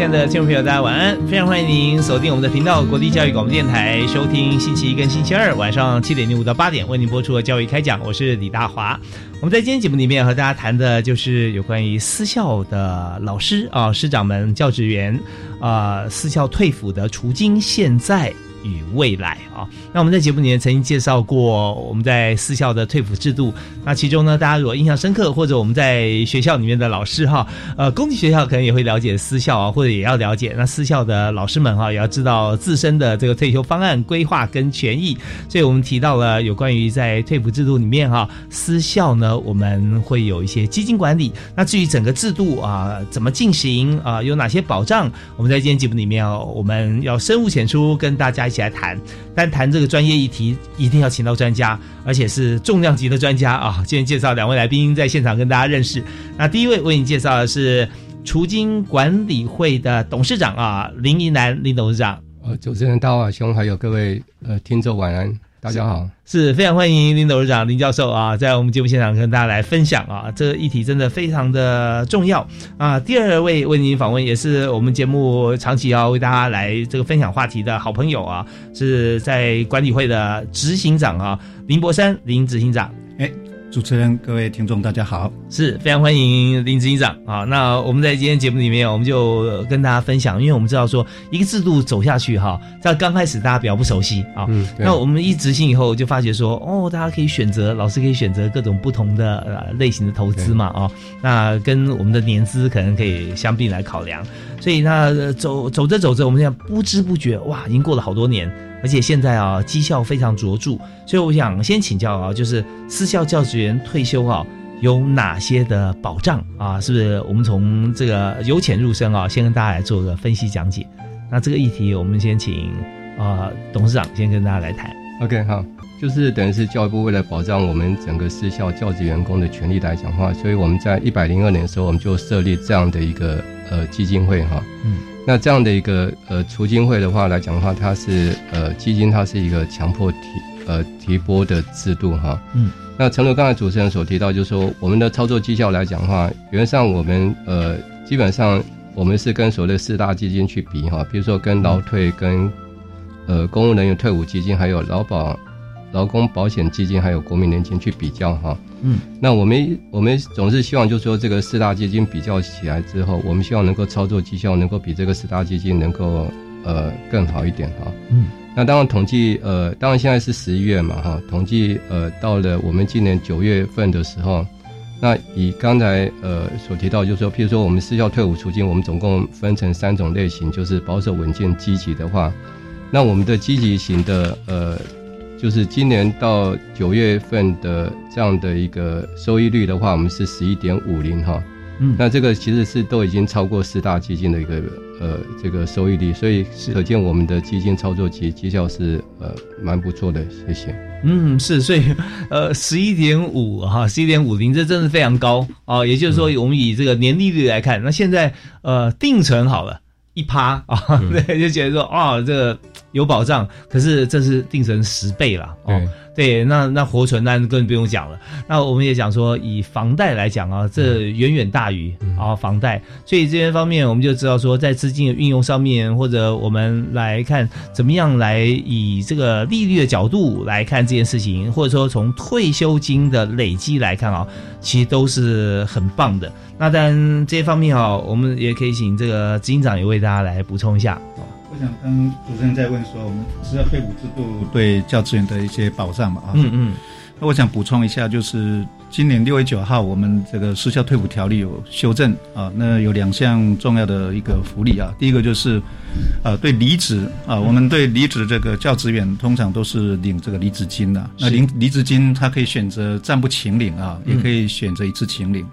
亲爱的听众朋友，大家晚安！非常欢迎您锁定我们的频道——国立教育广播电台，收听星期一跟星期二晚上七点零五到八点为您播出的教育开讲。我是李大华。我们在今天节目里面和大家谈的就是有关于私校的老师啊、师长们、教职员啊、私校退辅的除经现在与未来啊。那我们在节目里面曾经介绍过我们在私校的退辅制度。那其中呢，大家如果印象深刻，或者我们在学校里面的老师哈，呃，公立学校可能也会了解私校啊，或者也要了解。那私校的老师们哈，也要知道自身的这个退休方案规划跟权益。所以我们提到了有关于在退辅制度里面哈，私校呢我们会有一些基金管理。那至于整个制度啊怎么进行啊，有哪些保障，我们在今天节目里面哦，我们要深入浅出跟大家一起来谈。但谈这个专业议题，一定要请到专家，而且是重量级的专家啊！今天介绍两位来宾在现场跟大家认识。那第一位为你介绍的是除金管理会的董事长啊，林怡南林董事长。呃，主持人大话兄，还有各位呃听众晚安，大家好。是非常欢迎林董事长林教授啊，在我们节目现场跟大家来分享啊，这个议题真的非常的重要啊。第二位为您访问，也是我们节目长期要为大家来这个分享话题的好朋友啊，是在管理会的执行长啊，林博山林执行长。哎，主持人、各位听众，大家好，是非常欢迎林执行长啊。那我们在今天节目里面，我们就跟大家分享，因为我们知道说一个制度走下去哈，在刚开始大家比较不熟悉啊，嗯那我们一执行以后，就发觉说哦，大家可以选择，老师可以选择各种不同的呃类型的投资嘛啊、那跟我们的年资可能可以相并来考量，所以那呃走走着走着，我们现在不知不觉哇，已经过了好多年。而且现在啊，绩效非常卓著，所以我想先请教啊，就是私校教职员退休啊，有哪些的保障啊？是不是我们从这个由浅入深啊，先跟大家来做个分析讲解？那这个议题，我们先请啊、董事长先跟大家来谈。OK，好，就是等于是教育部为了保障我们整个私校教职员工的权利来讲话，所以我们在一百零二年的时候，我们就设立这样的一个呃基金会哈。嗯。那这样的一个呃除金会的话来讲的话，它是呃基金，它是一个强迫提呃提拨的制度哈。嗯。那诚如刚才主持人所提到，就是说我们的操作绩效来讲的话，原则上我们呃基本上我们是跟所谓的四大基金去比哈，比如说跟劳退、跟呃公务人员退伍基金，还有劳保、劳工保险基金，还有国民年金去比较哈。嗯，那我们我们总是希望，就是说这个四大基金比较起来之后，我们希望能够操作绩效能够比这个四大基金能够呃更好一点哈。嗯，那当然统计呃，当然现在是十一月嘛哈，统计呃到了我们今年九月份的时候，那以刚才呃所提到，就是说，譬如说我们私校退伍出境，我们总共分成三种类型，就是保守、稳健、积极的话，那我们的积极型的呃，就是今年到九月份的这样的一个收益率的话，我们是十一点五零哈。嗯那这个其实是都已经超过四大基金的一个呃这个收益率，所以可见我们的基金操作绩绩效是呃蛮不错的，谢谢。嗯，是，所以呃，十一点五哈，十一点五零，这真的非常高啊。也就是说，我们以这个年利率来看，那现在呃定存好了一趴啊，对，就觉得说啊，这个有保障。可是这是定成十倍了哦。对，那那活存那更不用讲了。那我们也讲说，以房贷来讲啊，这远远大于啊房贷，所以这些方面我们就知道说，在资金的运用上面，或者我们来看怎么样来以这个利率的角度来看这件事情，或者说从退休金的累积来看啊，其实都是很棒的。那当然这些方面啊，我们也可以请这个执行长也为大家来补充一下。我想跟主持人在问说，我们是要退伍制度对教职员的一些保障嘛？啊，嗯嗯，那我想补充一下，就是今年六月九号，我们这个失效退伍条例有修正啊，那有两项重要的一个福利啊。第一个就是，呃，对离职啊，我们对离职这个教职员通常都是领这个离职金的。那领离职金，他可以选择暂不请领啊，也可以选择一次请领。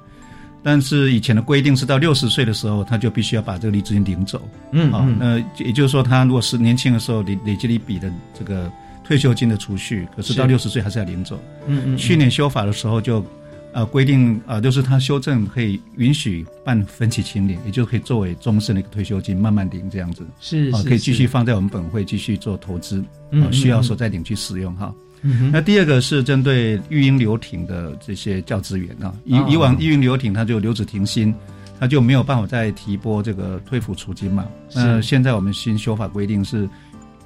但是以前的规定是到六十岁的时候，他就必须要把这个离职金领走。嗯啊，那也就是说，他如果是年轻的时候累累积了一笔的这个退休金的储蓄，可是到是六十岁还是要领走。嗯嗯，去年修法的时候就，呃，规定啊、就是他修正可以允许办分期清领，也就可以作为终身的一个退休金慢慢领这样子，啊、是是可以继续放在我们本会继续做投资，需要嗯时候再领去使用哈。那第二个是针对育婴留停的这些教职员啊，以哦。以往育婴留停他就留职停薪，他就没有办法再提拨这个退抚储金嘛。那现在我们新修法规定是，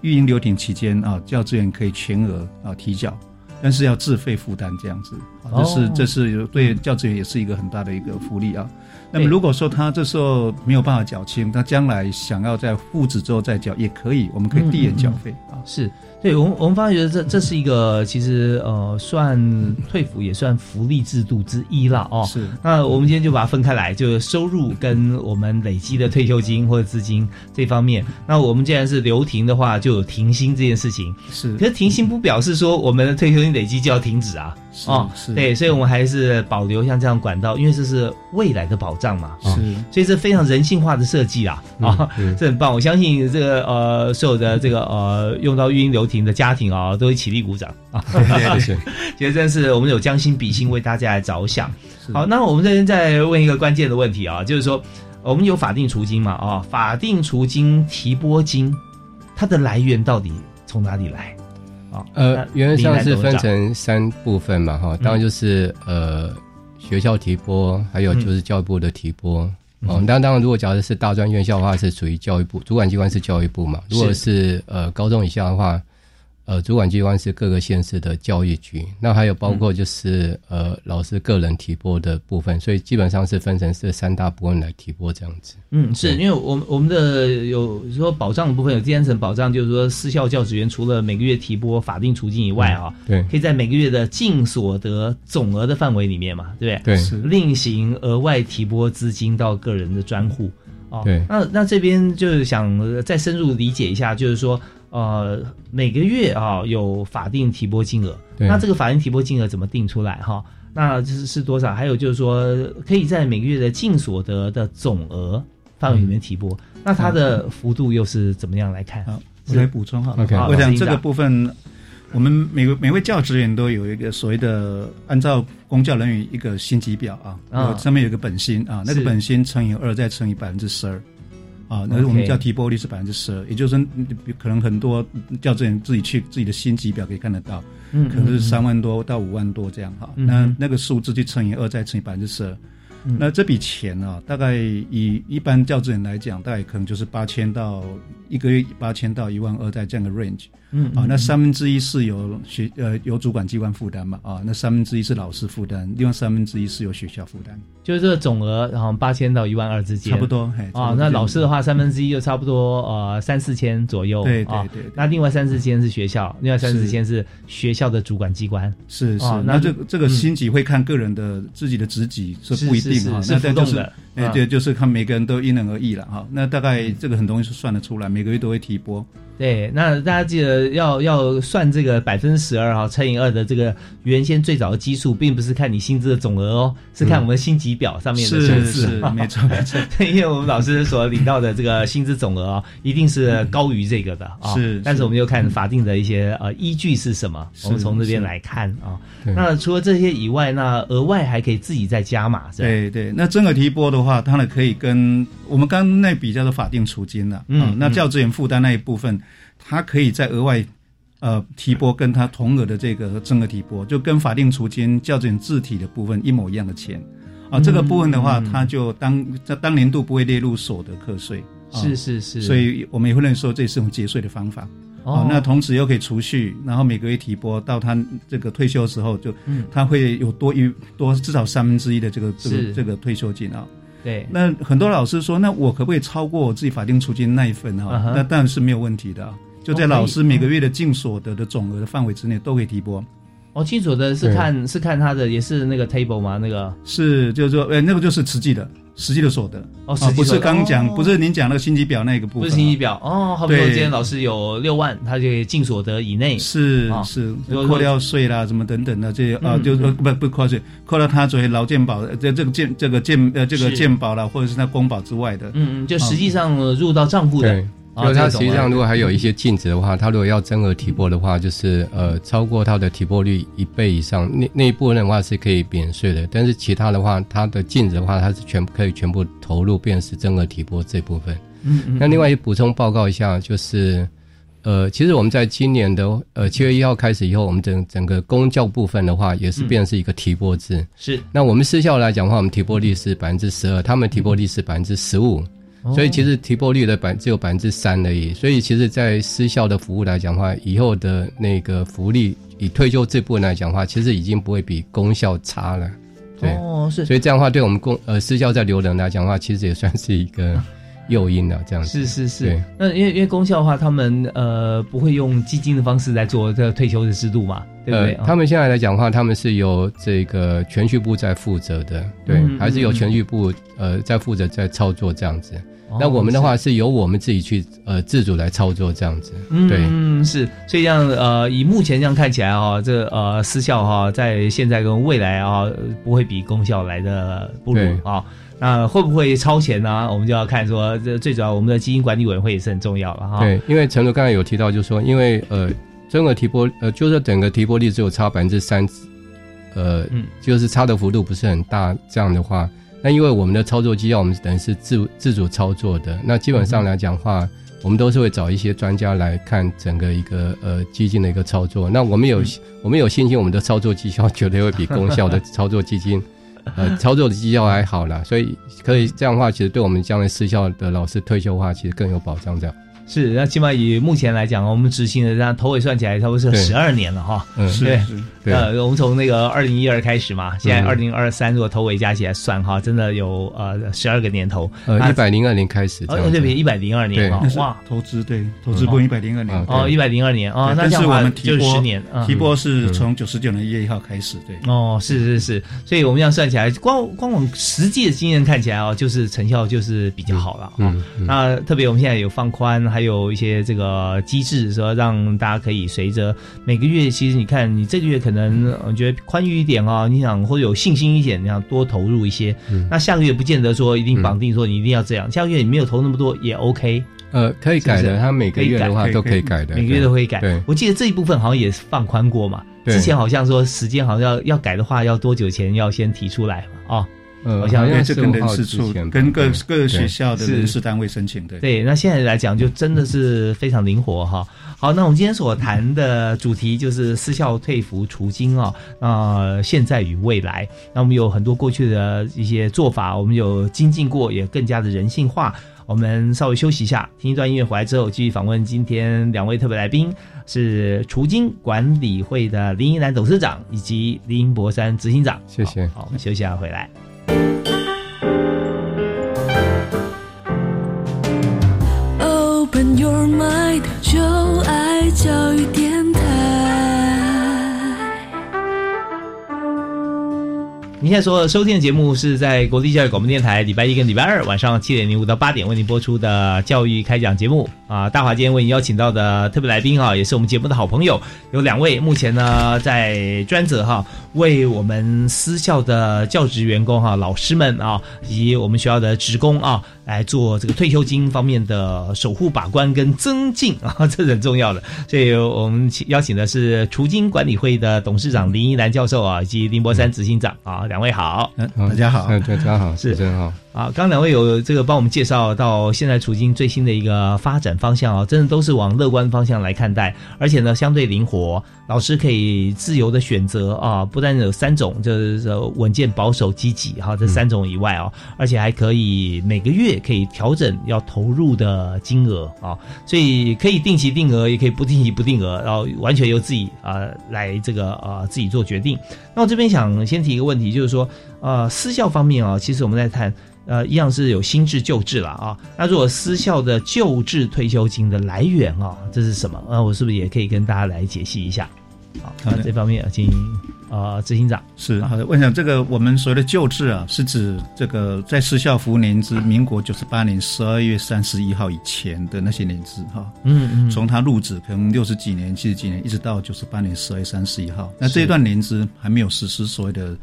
育婴留停期间啊，教职员可以全额啊提缴，但是要自费负担这样子，啊、这是哦这是对教职员也是一个很大的一个福利啊。那么如果说他这时候没有办法缴清，他将来想要在复职之后再缴也可以，我们可以递延缴费啊。是对我们我们发觉这这是一个其实呃算退服也算福利制度之一了哦。是那我们今天就把它分开来，就是收入跟我们累积的退休金或者资金这方面。那我们既然是留停的话，就有停薪这件事情。是可是停薪不表示说我们的退休金累积就要停止啊。是哦，是对，所以我们还是保留像这样管道，因为这是未来的保障嘛。啊是所以这非常人性化的设计啊啊，嗯这很棒！我相信这个呃，所有的这个呃用到育婴流亭的家庭啊，都会起立鼓掌啊，谢谢。其实 真是我们有将心比心，为大家来着想。好，那我们这边再问一个关键的问题啊，就是说我们有法定除金嘛啊，法定除金提拨金，它的来源到底从哪里来？啊，呃，原则上是分成三部分嘛，哈，当然就是呃学校提拨，还有就是教育部的提拨。哦，那当然，如果假设是大专院校的话，是属于教育部，主管机关是教育部嘛。如果是呃高中以下的话，呃主管机关是各个县市的教育局。那还有包括就是、呃老师个人提拨的部分，所以基本上是分成这三大部分来提拨这样子。嗯，是因为我们我们的有说保障的部分有第三层保障，就是说私校教职员除了每个月提拨法定储金以外啊，对可以在每个月的净所得总额的范围里面嘛，对不对？对是另行额外提拨资金到个人的专户。哦，对那那这边就是想呃再深入理解一下，就是说，呃，每个月啊、有法定提拨金额，那这个法定提拨金额怎么定出来哈？那是是多少？还有就是说，可以在每个月的净所得的总额范围里面提拨，那它的幅度又是怎么样来看？好，我来补充哈。OK 好我想这个部分，我们每个每位教职员都有一个所谓的按照公教人员一个薪级表啊，啊。上面有个本薪啊，那个是。本薪乘以二再乘以百分之十二。啊，那我们叫提拨率是百分之十二，也就是说，嗯可能很多教职员自己去自己的薪级表可以看得到，嗯可能是三万多到五万多这样哈。嗯那那个数字去乘以二再乘以百分之十二，嗯。那这笔钱啊，大概以一般教职员来讲，大概可能就是八千到一个月八千到一万二在这样的 range 嗯啊。那三分之一是由学呃由主管机关负担嘛啊，那三分之一是老师负担，另外三分之一是由学校负担，就是这个总额，然后八千到一万二之间，差不多。嘿，啊，那老师的话，三分之一就差不多呃三四千左右。对对啊对对那另外三四千是学校，另外三四千是学校的主管机关。是是，哦那这个这个薪级会看个人的自己的职级是不一定哈，是是那但就是浮动的。哎，啊对，就是看每个人都因人而异了哈。那大概这个很容易是算得出来，每个月都会提拨。对，那大家记得要要算这个百分之十二哈乘以二的这个原先最早的基数，并不是看你薪资的总额哦，是看我们薪级表上面的数是字。是，没错没错。对，因为我们老师所领到的这个薪资总额啊，一定是高于这个的啊。是是但是我们就看法定的一些呃依据是什么，我们从这边来看啊。对那除了这些以外，那额外还可以自己再加码，是吧？对对，那增额提拨的话，当然可以跟我们刚刚那笔叫做法定储金了、嗯啊。那嗯教职员负担那一部分，他可以再额外呃提拨跟他同额的这个增额提拨，就跟法定储金教职员自体的部分一模一样的钱啊。这个部分的话，嗯他就当在当年度不会列入所得课税。啊是是是。所以我们也会认为说这是一种节税的方法。哦哦，那同时又可以储蓄，然后每个月提拨到他这个退休的时候就，嗯他会有多一多至少三分之一的这个这是个这个退休金啊。对，那很多老师说，那我可不可以超过我自己法定出金那一份哈？那当然是没有问题的啊，就在老师每个月的净所得的总额的范围之内都可以提拨。哦，清楚的是看是看他的也是那个 table 吗？那个？是，就是说，呃，那个就是实际的，实际的所得。哦，不际是刚讲，哦。不是您讲那个薪级表那个部分啊，不是信息表。哦，好比说今天老师有六万，他就可以净所得以内。啊是是扣掉税啦，什么等等的这些啊，嗯。就是呃嗯不不扣税，扣掉他作为劳健保呃这这个健这个健呃这个是。健保啦，或者是他公保之外的，嗯嗯，就实际上呃入到账户的对，啊就是它实际上如果还有一些净值的话，它如果要增额提拨的话，就是呃超过它的提拨率一倍以上，那那一部分的话是可以免税的，但是其他的话，它的净值的话，它是全可以全部投入，变成是增额提拨这部分。嗯嗯，那另外补充报告一下，就是呃，其实我们在今年的呃七月一号开始以后，我们整整个公教部分的话，也是变成是一个提拨制。是，那我们私校来讲的话，我们提拨率是百分之十二，他们提拨率是百分之十五。哦所以其实提拨率的百只有百分之三而已，所以其实，在私校的服务来讲的话，以后的那个福利，以退休这部分来讲的话，其实已经不会比公校差了。对，哦是。所以这样的话，对我们公呃私校在留人来讲的话，其实也算是一个 诱因了。这样子。是是是，那因为因为功效的话，他们呃不会用基金的方式来做这个退休的制度嘛，对不对？呃，他们现在来讲的话，他们是由这个全序部在负责的，对，嗯还是由嗯全序部呃在负责在操作这样子。哦那我们的话是。由我们自己去呃自主来操作这样子。嗯，对。嗯，是，所以这样呃，以目前这样看起来哈、这呃私校哈、在现在跟未来啊、呃不会比公校来的不如对。啊、那会不会超前呢？我们就要看说，这最主要我们的基金管理委员会也是很重要了哈。对，因为陈总刚才有提到，就是说，因为呃，整个提拨呃，就是整个提拨率只有差百分之三，呃，嗯就是差的幅度不是很大，这样的话，那因为我们的操作绩效，我们等于是自自主操作的，那基本上来讲的话，我们都是会找一些专家来看整个一个呃基金的一个操作。那我们有、我们有信心，我们的操作绩效绝对会比公效的操作基金。呃，操作的绩效还好啦，所以可以这样的话，其实对我们将来私校的老师退休的话，其实更有保障。这样，是，那起码以目前来讲，我们执行的这样头尾算起来，差不多是对。十二年了哈。嗯，对。是是。对。呃，我们从那个二零一二开始嘛，现在嗯。二零二三，如果头尾加起来算哈，真的有呃十二个年头。呃，那一百零二年开始这哦，对比一百零二年对。哈那，是哇，投资对投资部一百零二年。哦哦，一百零二年哦，对但是我们提拨十年，嗯。提拨是从九十九年一月一号开始，对。哦，是是是，所以我们这样算起来，光光我们实际的经验看起来哦，就是成效就是比较好了哦。嗯，嗯。那特别我们现在有放宽，还有一些这个机制，说让大家可以随着每个月，其实你看你这个月可能我觉得宽裕一点啊、你想或者有信心一点，你想多投入一些。嗯那下个月不见得说一定绑定说你一定要这样，下个月你没有投那么多也 OK，呃，可以改的，他每个月的话都可以改的，每个月都会改。我记得这一部分好像也是放宽过嘛。之前好像说时间好像要要改的话，要多久前要先提出来嘛？哦，呃，好像是五号人事处跟各对各学校的是人事单位申请，对。对，那现在来讲就真的是非常灵活哈。好，那我们今天所谈的主题就是私校退服除金啊，呃，现在与未来。那我们有很多过去的一些做法，我们有精进过，也更加的人性化。我们稍微休息一下，听一段音乐回来之后，继续访问今天两位特别来宾，是除金管理会的林依兰董事长以及林博山执行长。谢谢好，好我们休息一下回来。Open your mind，就爱教育 您现在所收听的节目是在国立教育广播电台礼拜一跟礼拜二晚上七点零五到八点为您播出的教育开讲节目啊。大华今天为您邀请到的特别来宾啊，也是我们节目的好朋友，有两位，目前呢在专责哈为我们私校的教职员工哈老师们啊，以及我们学校的职工啊来做这个退休金方面的守护把关跟增进啊，这是很重要的。所以我们请邀请的是除金管理会的董事长林依兰教授啊，以及林博山执行长啊，两位好。嗯，大家好。嗯，大家好，是真好，啊，刚刚两位有这个帮我们介绍到现在处境最新的一个发展方向啊，真的都是往乐观方向来看待，而且呢相对灵活，老师可以自由的选择啊，不但有三种，就是呃稳健、保守、积极哈、这三种以外啊，而且还可以每个月可以调整要投入的金额啊，所以可以定期定额，也可以不定期不定额，然后完全由自己啊来这个啊自己做决定。那我这边想先提一个问题，就是说，呃，私校方面啊，其实我们在谈呃，一样是有新制旧制了啊。那如果私校的旧制退休金的来源啊，这是什么？那我是不是也可以跟大家来解析一下？好，好的那这方面请啊执行长。是好的，我想这个我们所谓的旧制啊，是指这个在失效服务年资，民国九十八年十二月三十一号以前的那些年资哈。嗯嗯，从他入职可能六十几年、七十几年，一直到九十八年十二月三十一号，那这一段年资还没有实施所谓的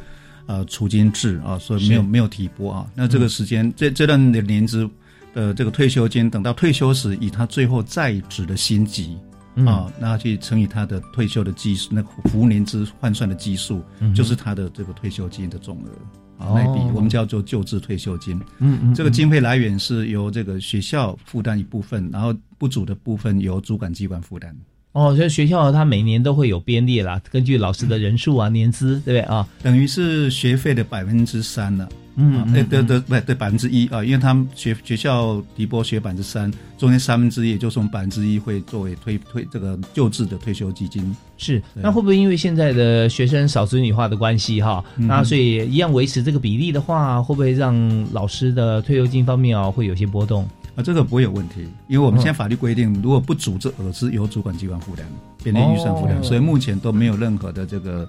呃除金制啊，所以没有没有提拨啊。那这个时间、这这段的年资的这个退休金，等到退休时，以他最后在职的薪级。嗯啊，那去乘以他的退休的基数，那个服务年资换算的基数，嗯就是他的这个退休金的总额。啊，哦那一笔我们叫做救治退休金。嗯嗯，这个经费来源是由这个学校负担一部分，然后不足的部分由主管机关负担。哦，所以学校它每年都会有编列啦，根据老师的人数啊、年资，对不对啊？等于是学费的百分之三了。嗯啊，对对对，不对，百分之一啊，因为他们学学校提拨学百分之三，中间三分之一，也就是我们百分之一会作为推推这个救治的退休基金。是，那会不会因为现在的学生少子女化的关系哈，嗯那所以一样维持这个比例的话，会不会让老师的退休金方面啊会有些波动？啊，这个不会有问题，因为我们嗯。现在法律规定，如果不足这额是由主管机关负担，编列预算负担，哦。所以目前都没有任何的这个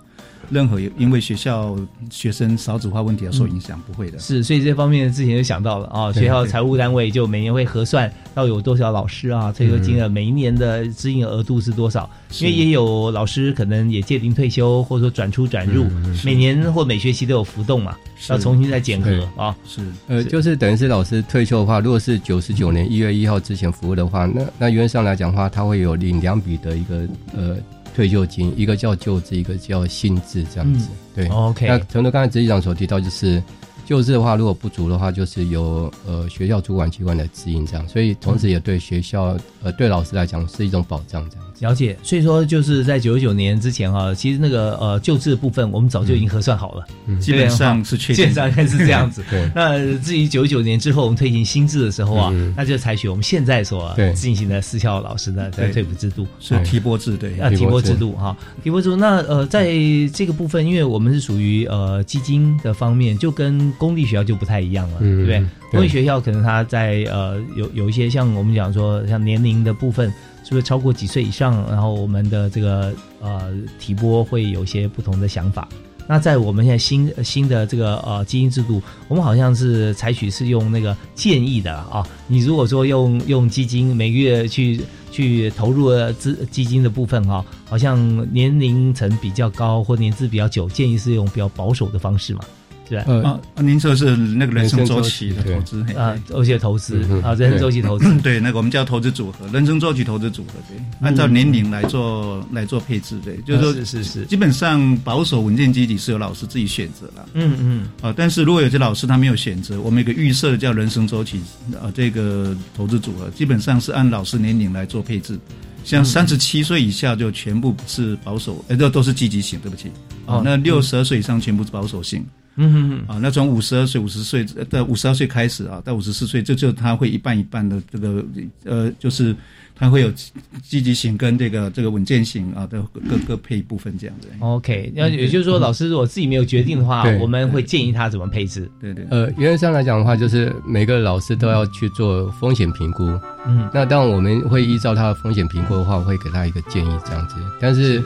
任何因为学校学生少子化问题而受影响，不会的。是，所以这方面之前就想到了啊，学校财务单位就每年会核算到有多少老师啊，退休金额每一年的支应额度是多少，因为也有老师可能也界定退休，或者说转出转入，每年或每学期都有浮动嘛，要重新再检核啊。是。呃，就是等于是老师退休的话，如果是九十九年一月一号之前服务的话，那那原则上来讲的话，他会有领两笔的一个呃退休金，一个叫旧制，一个叫新制这样子。对那 OK，那陈德刚才执行长所提到，就是旧制的话，如果不足的话，就是由呃学校主管机关来指引这样，所以同时也对学校呃对老师来讲是一种保障这样子。了解，所以说就是在九九年之前哈、其实那个呃旧制的部分，我们早就已经核算好了，基本上是确定基本。上应该是这样子。对那至于九九年之后我们推行新制的时候啊，嗯那就采取我们现在所进行的私校老师的在对退补制度。是提拨制对，啊，提拨制制度哈，提拨制度。那呃，在这个部分，因为我们是属于呃基金的方面，就跟公立学校就不太一样了，嗯对不对？对公立学校可能它在呃有有一些像我们讲说像年龄的部分，是不是超过几岁以上，然后我们的这个呃提拨会有一些不同的想法。那在我们现在新新的这个呃基金制度，我们好像是采取是用那个建议的啊。你如果说用用基金每个月去去投入资基金的部分哈、好像年龄层比较高或年资比较久，建议是用比较保守的方式嘛，是吧？呃，啊，啊您说的是那个人生周期的投资，嘿啊，而且投资嗯啊，人生周期投资，对，那个我们叫投资组合，人生周期投资组合，对，按照年龄来做来做配置，对，就是说是是是，基本上保守稳健基底是由老师自己选择了。嗯嗯啊，但是如果有些老师他没有选择，我们有个预设的叫人生周期啊，这个投资组合基本上是按老师年龄来做配置。像三十七岁以下就全部是保守，呃，这都是积极型，对不起。哦啊，那六十二岁以上全部是保守性。嗯嗯嗯，啊，那从五十二岁、五十岁呃到五十二岁开始啊，到五十四岁，这就他会一半一半的这个呃，就是他会有积积极型跟这个这个稳健型啊的各各配一部分这样子。OK，那也就是说，老师如果自己没有决定的话，我们会建议他怎么配置。对对，呃，原则上来讲的话，就是每个老师都要去做风险评估。嗯那当然我们会依照他的风险评估的话，会给他一个建议这样子。但是，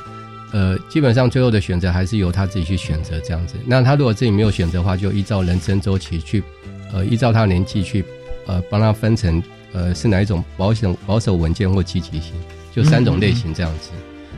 呃，基本上最后的选择还是由他自己去选择这样子。那他如果自己没有选择的话，就依照人生周期去，呃，依照他的年纪去，呃，帮他分成，呃，是哪一种保险、保守、稳健或积极型，就三种类型这样子。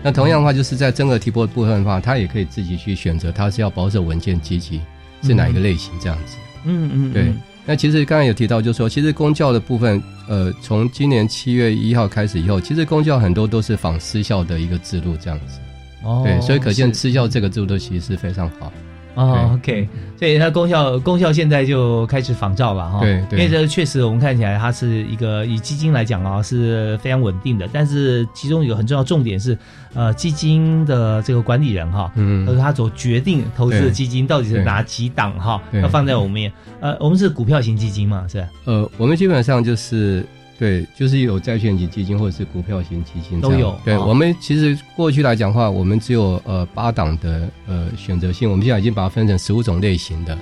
那同样的话，就是在增额提拨的部分的话，他也可以自己去选择，他是要保守、稳健、积极是哪一个类型这样子。嗯嗯，对，那其实刚才有提到，就是说，其实公教的部分，呃，从今年七月一号开始以后，其实公教很多都是仿私校的一个制度这样子。哦，对，所以可见吃药这个制度其实是非常好。哦，OK，所以它功效功效现在就开始仿照了哈。对对因为这确实我们看起来它是一个以基金来讲啊是非常稳定的，但是其中有个很重要重点是，呃，基金的这个管理人哈，嗯呃，他所决定投资的基金到底是哪几档哈，对要放在我们也。呃，我们是股票型基金嘛，是吧？呃，我们基本上就是对，就是有债券型基金或者是股票型基金都有对、哦我们其实过去来讲的话，我们只有呃八档的呃选择性，我们现在已经把它分成十五种类型的。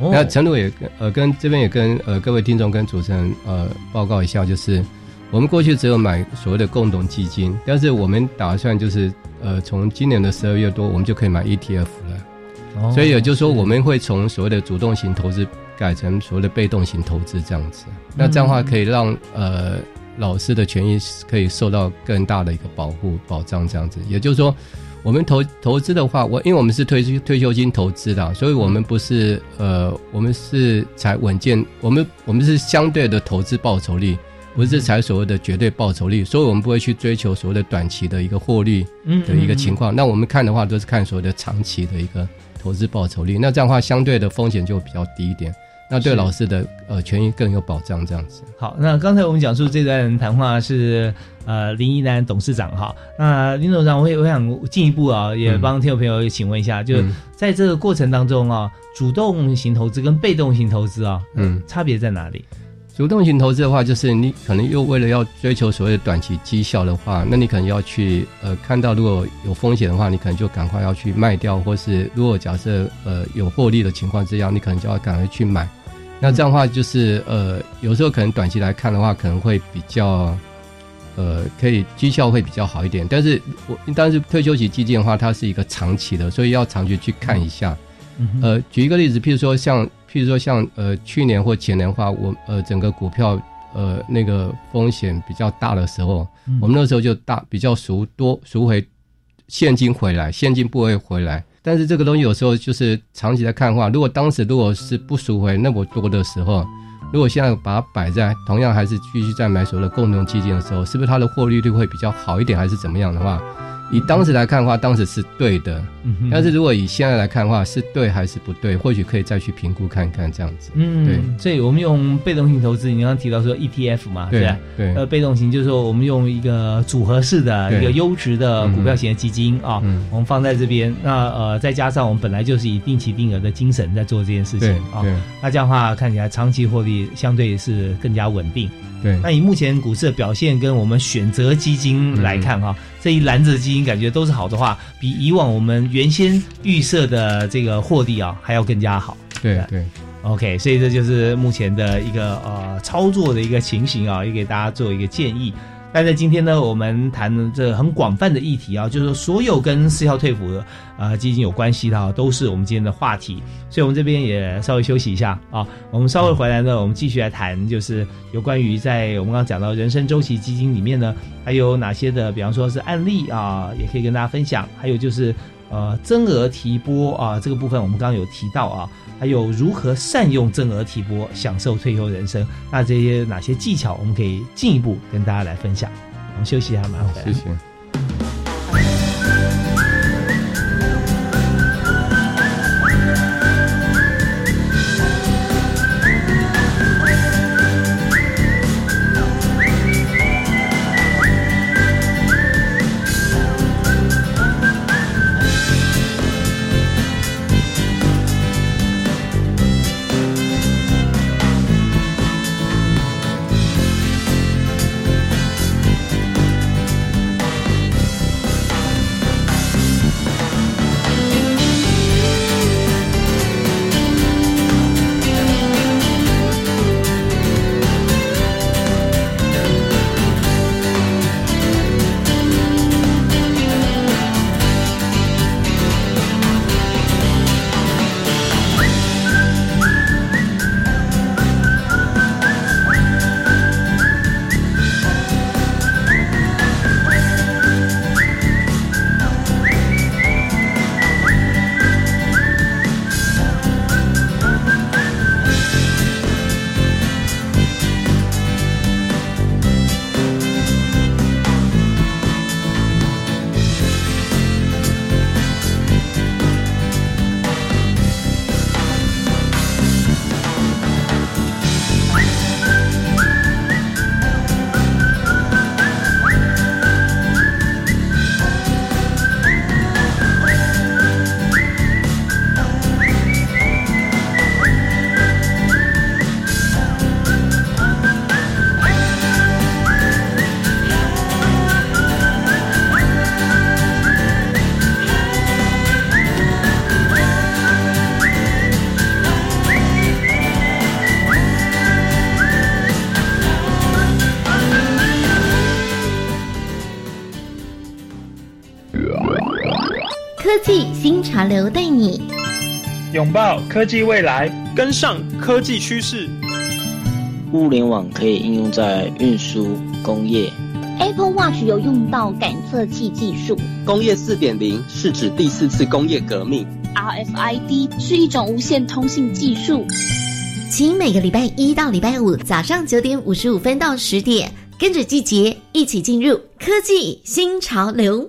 哦那陈鲁也跟呃跟这边也跟呃各位听众跟主持人呃报告一下，就是我们过去只有买所谓的共同基金，但是我们打算就是呃从今年的十二月多，我们就可以买 ETF 了。哦所以也就是说，我们会从所谓的主动型投资改成所谓的被动型投资这样子。那这样的话，可以让呃老师的权益可以受到更大的一个保护保障这样子。也就是说，我们投投资的话，我因为我们是退休退休金投资的啊，所以我们不是呃，我们是才稳健，我们我们是相对的投资报酬率。不是才所谓的绝对报酬率，所以我们不会去追求所谓的短期的一个获利嗯的一个情况。那我们看的话，都是看所谓的长期的一个投资报酬率。那这样的话，相对的风险就比较低一点。那对老师的呃权益更有保障，这样子。好，那刚才我们讲述这段谈话是呃林一南董事长哈，那林董事长，我也我想进一步啊，也嗯帮听众朋友请问一下，就是嗯在这个过程当中啊，主动型投资跟被动型投资啊，嗯，差别在哪里？主动型投资的话，就是你可能又为了要追求所谓的短期绩效的话，那你可能要去呃看到如果有风险的话，你可能就赶快要去卖掉，或是如果假设呃有获利的情况之下，你可能就要赶快去买。那这样的话，就是呃有时候可能短期来看的话，可能会比较呃可以绩效会比较好一点。但是我但是退休期基金的话，它是一个长期的，所以要长期去看一下。嗯呃，举一个例子，譬如说像，譬如说像呃去年或前年的话，我呃整个股票呃那个风险比较大的时候，嗯我们那时候就大比较赎多赎回现金回来，现金不会回来。但是这个东西有时候就是长期来看的话，如果当时如果是不赎回那么多的时候，如果现在把它摆在同样还是继续在买所谓的共同基金的时候，是不是它的获利率会比较好一点，还是怎么样的话？以当时来看的话，当时是对的，嗯哼但是如果以现在来看的话，是对还是不对？或许可以再去评估看看这样子。嗯，对，所以我们用被动型投资，你刚刚提到说 ETF 嘛，是对吧？对，呃，被动型就是说我们用一个组合式的一个优质的股票型的基金啊，嗯我们放在这边，那呃再加上我们本来就是以定期定额的精神在做这件事情啊，对那这样的话看起来长期获利相对是更加稳定。对那以目前股市的表现跟我们选择基金来看哈，这一篮子的基金感觉都是好的话，比以往我们原先预设的这个获利啊还要更加好。对对 OK，所以这就是目前的一个呃操作的一个情形啊，也给大家做一个建议。但在今天呢，我们谈的这很广泛的议题啊，就是说所有跟四校退服的基金有关系的啊，都是我们今天的话题。所以我们这边也稍微休息一下啊，我们稍微回来呢，我们继续来谈，就是有关于在我们刚刚讲到人生周期基金里面呢，还有哪些的，比方说是案例啊，也可以跟大家分享。还有就是呃增额提拨啊这个部分，我们刚刚有提到啊。还有如何善用增额提拨，享受退休人生？那这些哪些技巧，我们可以进一步跟大家来分享？我们休息一下，马上回来。谢谢。潮流带你拥抱科技未来，跟上科技趋势。物联网可以应用在运输、工业。Apple Watch 有用到感测器技术。工业四点零是指第四次工业革命。RFID 是一种无线通信技术。请每个礼拜一到礼拜五早上九点五十五分到十点，跟着季节一起进入科技新潮流。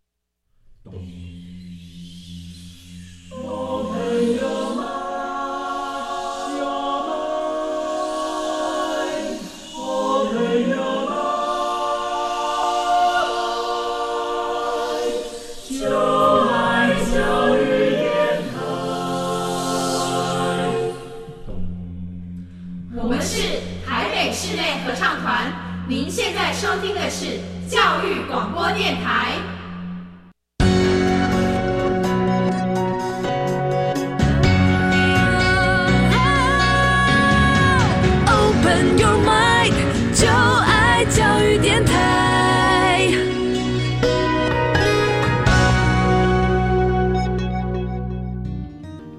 我们是台北室内合唱团，您现在收听的是教育广播电台。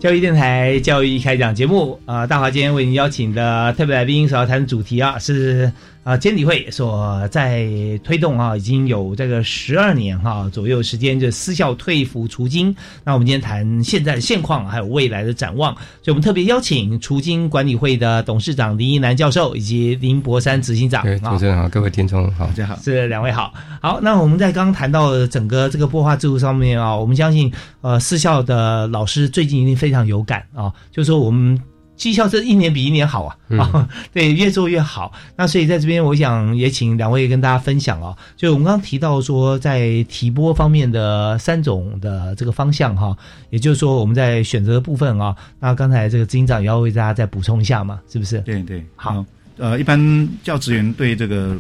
教育电台教育开讲节目啊、大华今天为您邀请的特别来宾所要谈的主题啊是啊监理会所在推动啊已经有这个十二年哈、左右时间，就私校退服除金。那我们今天谈现在的现况，还有未来的展望，所以我们特别邀请除金管理会的董事长林一南教授以及林博山执行长对，主持人好，各位听众好，大家好，是两位好。好，那我们在刚刚谈到的整个这个播化制度上面啊，我们相信呃私校的老师最近一定非常有感啊，就是说我们。绩效这一年比一年好啊，啊，对，越做越好。那所以在这边，我想也请两位跟大家分享哦。就我们刚刚提到说，在提拨方面的三种的这个方向哈，也就是说我们在选择的部分啊，那刚才这个执行长也要为大家再补充一下嘛，是不是？对对，好。呃，一般教职员对这个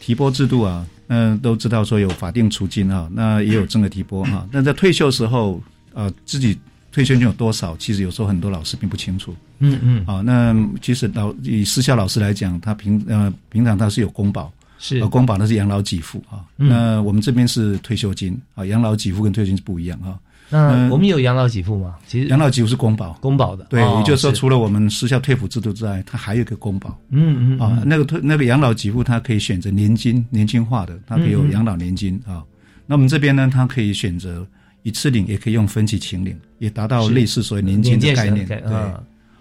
提拨制度啊，嗯、都知道说有法定储金啊，那也有正额提拨哈。那在退休时候，呃，自己退休金有多少，其实有时候很多老师并不清楚。嗯嗯，啊，那其实老以私校老师来讲，他平呃平常他是有公保，是呃公保那是养老给付啊。嗯那我们这边是退休金啊，养老给付跟退休金是不一样啊。那我们有养老给付吗？其实养老给付是公保，公保的，对，哦也就是说，除了我们私校退抚制度之外，它还有一个公保。嗯嗯啊嗯，那个退那个养老给付，它可以选择年金，年轻化的，它可以有养老年金啊。那我们这边呢，它可以选择一次领，也可以用分期请领，也达到类似所谓年金的概念。对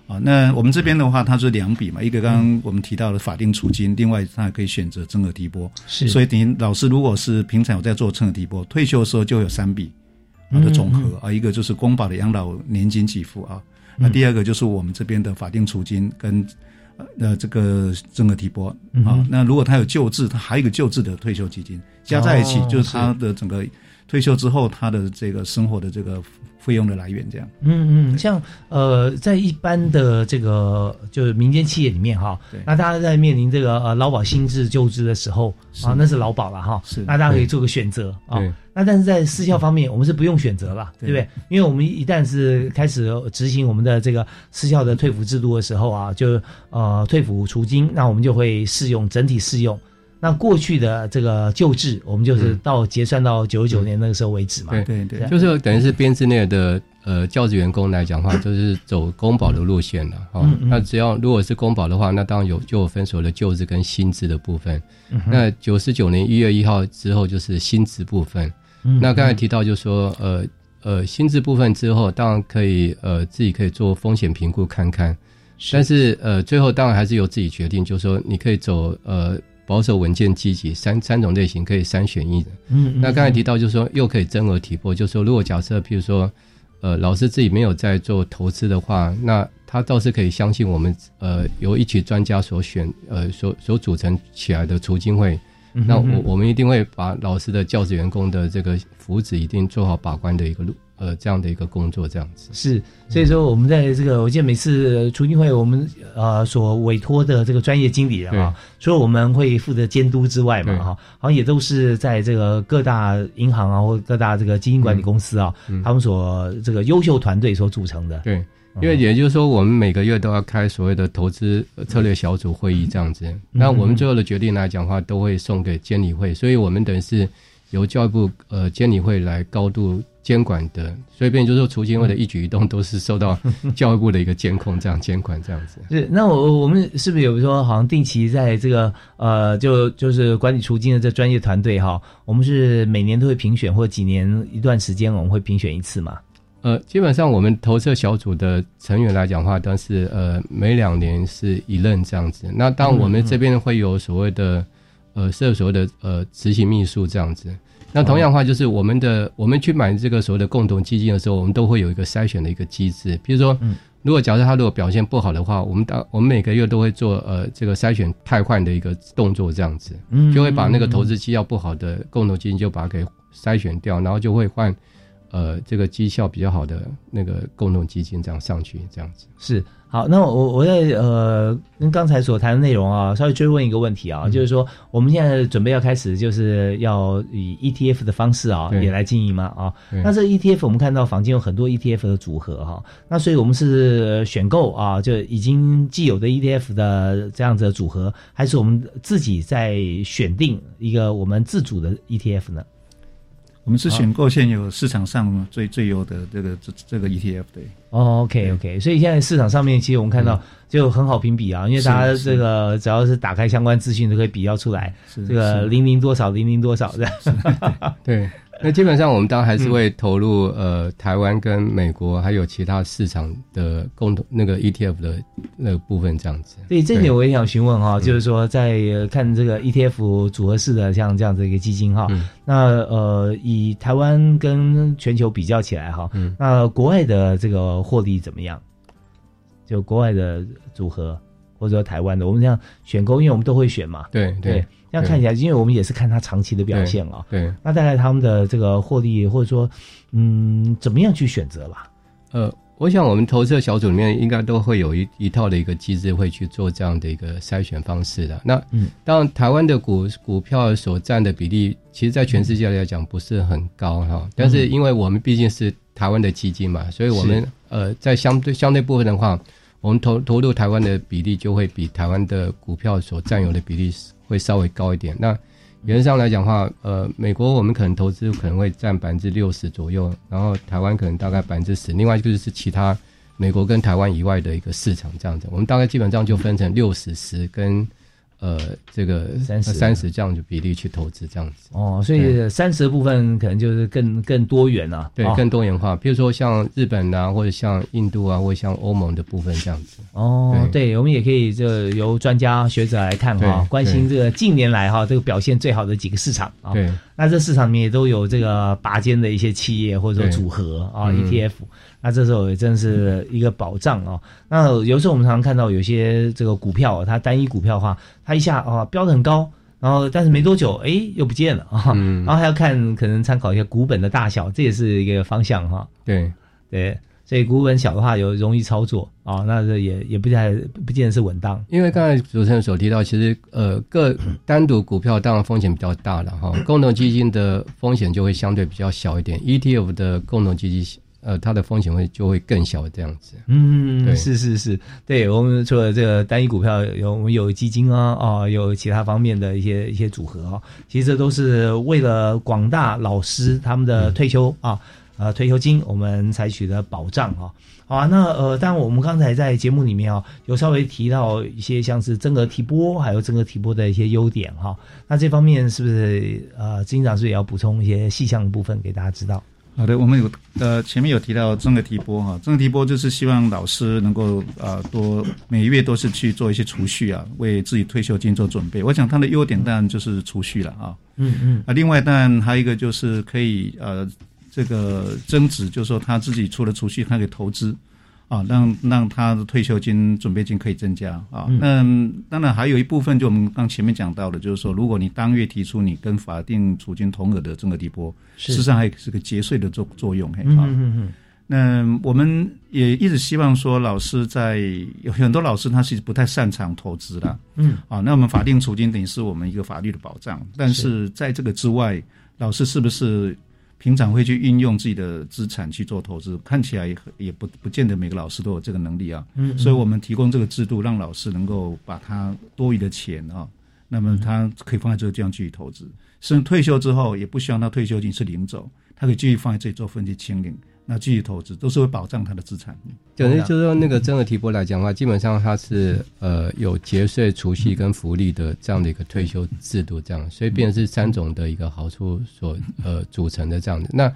啊，那我们这边的话，它是两笔嘛，一个刚刚我们提到的法定储金，另外它还可以选择增额提拨。是所以等于老师如果是平常有在做增额提拨，退休的时候就有三笔啊的总和啊，一个就是公保的养老年金给付啊，那嗯第二个就是我们这边的法定储金跟呃这个增额提拨啊。那如果他有救治，他还有一个救治的退休基金，加在一起哦就是他的整个退休之后他的这个生活的这个费用的来源这样。嗯嗯，像呃，在一般的这个就是民间企业里面哈，那大家在面临这个呃劳保新制就职的时候啊，那是劳保了哈，是那大家可以做个选择啊。那但是在私校方面，我们是不用选择了，对不对？因为我们一旦是开始执行我们的这个私校的退服制度的时候啊，就呃退服除金，那我们就会适用整体适用。那过去的这个旧制，我们就是到结算到九十九年那个时候为止嘛。对对对就是等于是编制内的呃教职员工来讲的话，就是走公保的路线了哦。嗯嗯那只要如果是公保的话，那当然有就有分所谓的旧制跟新制的部分。那九十九年一月一号之后就是新制部分。嗯那刚才提到就是说呃。呃薪资部分之后，当然可以呃自己可以做风险评估看看，但是呃最后当然还是由自己决定，就是说你可以走呃保守、稳健、积极三三种类型，可以三选一的。嗯嗯那刚才提到就是说又可以增额提拨，就是说如果假设譬如说呃老师自己没有在做投资的话，那他倒是可以相信我们呃由一群专家所选呃所所组成起来的储金会。嗯那我我们一定会把老师的教职员工的这个福祉一定做好把关的一个路呃这样的一个工作，这样子是，所以说我们在这个，我记得每次储金会我们呃所委托的这个专业经理人啊，除了我们会负责监督之外嘛，对哈，好像也都是在这个各大银行啊或各大这个基金管理公司啊，他们所这个优秀团队所组成的。对。因为也就是说，我们每个月都要开所谓的投资策略小组会议这样子。那我们最后的决定来讲的话，都会送给监理会，所以我们等于是由教育部呃监理会来高度监管的。所以变就是说，除金会的一举一动都是受到 教育部的一个监控，这样监管这样子。是，那我我们是不是有说，好像定期在这个呃，就就是管理除金的这专业团队哈，我们是每年都会评选，或几年一段时间我们会评选一次嘛？呃，基本上我们投射小组的成员来讲的话，但是呃每两年是一任这样子。那当我们这边会有所谓的呃设所谓的呃执行秘书这样子。那同样的话，就是我们的我们去买这个所谓的共同基金的时候，我们都会有一个筛选的一个机制。比如说，如果假设他如果表现不好的话，我们当我们每个月都会做呃这个筛选汰换的一个动作，这样子，嗯就会把那个投资绩效不好的共同基金就把它给筛选掉，然后就会换。呃，这个绩效比较好的那个共同基金这样上去，这样子是好。那我我在呃跟刚才所谈的内容啊，稍微追问一个问题啊，就是说我们现在准备要开始，就是要以 ETF 的方式啊，也来经营嘛啊。那这 ETF 我们看到坊间有很多 ETF 的组合哈、那所以我们是选购啊，就已经既有的 ETF 的这样子的组合，还是我们自己在选定一个我们自主的 ETF 呢？我们是选购现有市场上最最优的这个这这个 ETF 对。哦，OK OK，所以现在市场上面其实我们看到就很好评比啊，因为大家这个只要是打开相关资讯都可以比较出来，是这个零零多少零零多少的。对。那基本上我们当然还是会投入呃台湾跟美国还有其他市场的共同那个 ETF 的那个部分这样子。对，这点我也想询问哈，就是说在呃看这个 ETF 组合式的像这样子一个基金哈，那呃以台湾跟全球比较起来哈，那国外的这个获利怎么样？就国外的组合或者说台湾的，我们这样选购，因为我们都会选嘛，对。对，这样看起来，因为我们也是看它长期的表现啊，对，那大概他们的这个获利或者说嗯怎么样去选择吧？呃，我想我们投资小组里面应该都会有一一套的一个机制，会去做这样的一个筛选方式的。那嗯，当然台湾的股股票所占的比例，其实在全世界来讲不是很高哈。但是因为我们毕竟是台湾的基金嘛，所以我们呃在相对相对部分的话，我们投投入台湾的比例就会比台湾的股票所占有的比例会稍微高一点。那原则上来讲的话，呃，美国我们可能投资可能会占百分之六十左右，然后台湾可能大概百分之十，另外就是其他美国跟台湾以外的一个市场这样子。我们大概基本上就分成六十十跟呃这个三十。三十这样的比例去投资这样子。哦，所以三十的部分可能就是更更多元啊，对，哦。更多元化，比如说像日本啊，或者像印度啊，或者像欧盟的部分这样子。哦，对，我们也可以这由专家学者来看哈，对。关心这个近年来哈这个表现最好的几个市场啊。对，那这市场里面也都有这个拔尖的一些企业或者说对。组合啊嗯，ETF。那这时候也真是一个保障哦。那有时候我们常常看到有些这个股票，它单一股票的话，它一下啊标的很高，然后但是没多久哎又不见了啊，嗯。然后还要看可能参考一下股本的大小，这也是一个方向哈。对。对，所以股本小的话有容易操作啊，那这也也不太不见得是稳当。因为刚才主持人所提到，其实呃各单独股票当然风险比较大了哈，共同基金的风险就会相对比较小一点，ETF 的共同基金呃它的风险会就会更小这样子。嗯，对是是是，对我们除了这个单一股票有我们有基金啊啊，有其他方面的一些一些组合啊，其实这都是为了广大老师他们的退休啊呃退休金，我们采取的保障啊。好啊，那呃，当然我们刚才在节目里面啊，有稍微提到一些像是增额提拨，还有增额提拨的一些优点哈、那这方面是不是呃，执行长是也要补充一些细项的部分给大家知道？好的，我们有呃前面有提到增额提拨哈，增额提拨就是希望老师能够啊多每月都是去做一些储蓄啊，为自己退休金做准备。我想它的优点当然就是储蓄了啊，嗯嗯啊，另外当然还有一个就是可以呃这个增值，就是说他自己除了储蓄，他可以投资。啊，让让他的退休金准备金可以增加啊。那当然还有一部分，就我们刚前面讲到的，就是说，如果你当月提出你跟法定储金同额的增额提拨，事实上还是个节税的作作用。嗯嗯嗯。那我们也一直希望说，老师在有很多老师他是不太擅长投资的。嗯。啊，那我们法定储金等于是我们一个法律的保障，但是在这个之外，老师是不是？平常会去运用自己的资产去做投资，看起来也不不见得每个老师都有这个能力啊。嗯，所以我们提供这个制度，让老师能够把他多余的钱啊，那么他可以放在这个地方继续投资，甚至退休之后也不希望他退休金是领走，他可以继续放在这里做分期清零。那继续投资都是会保障他的资产。等于就是说，那个增额提拨来讲的话，基本上它是呃有节税、储蓄跟福利的这样的一个退休制度，这样，所以变成是三种的一个好处所呃组成的这样子。那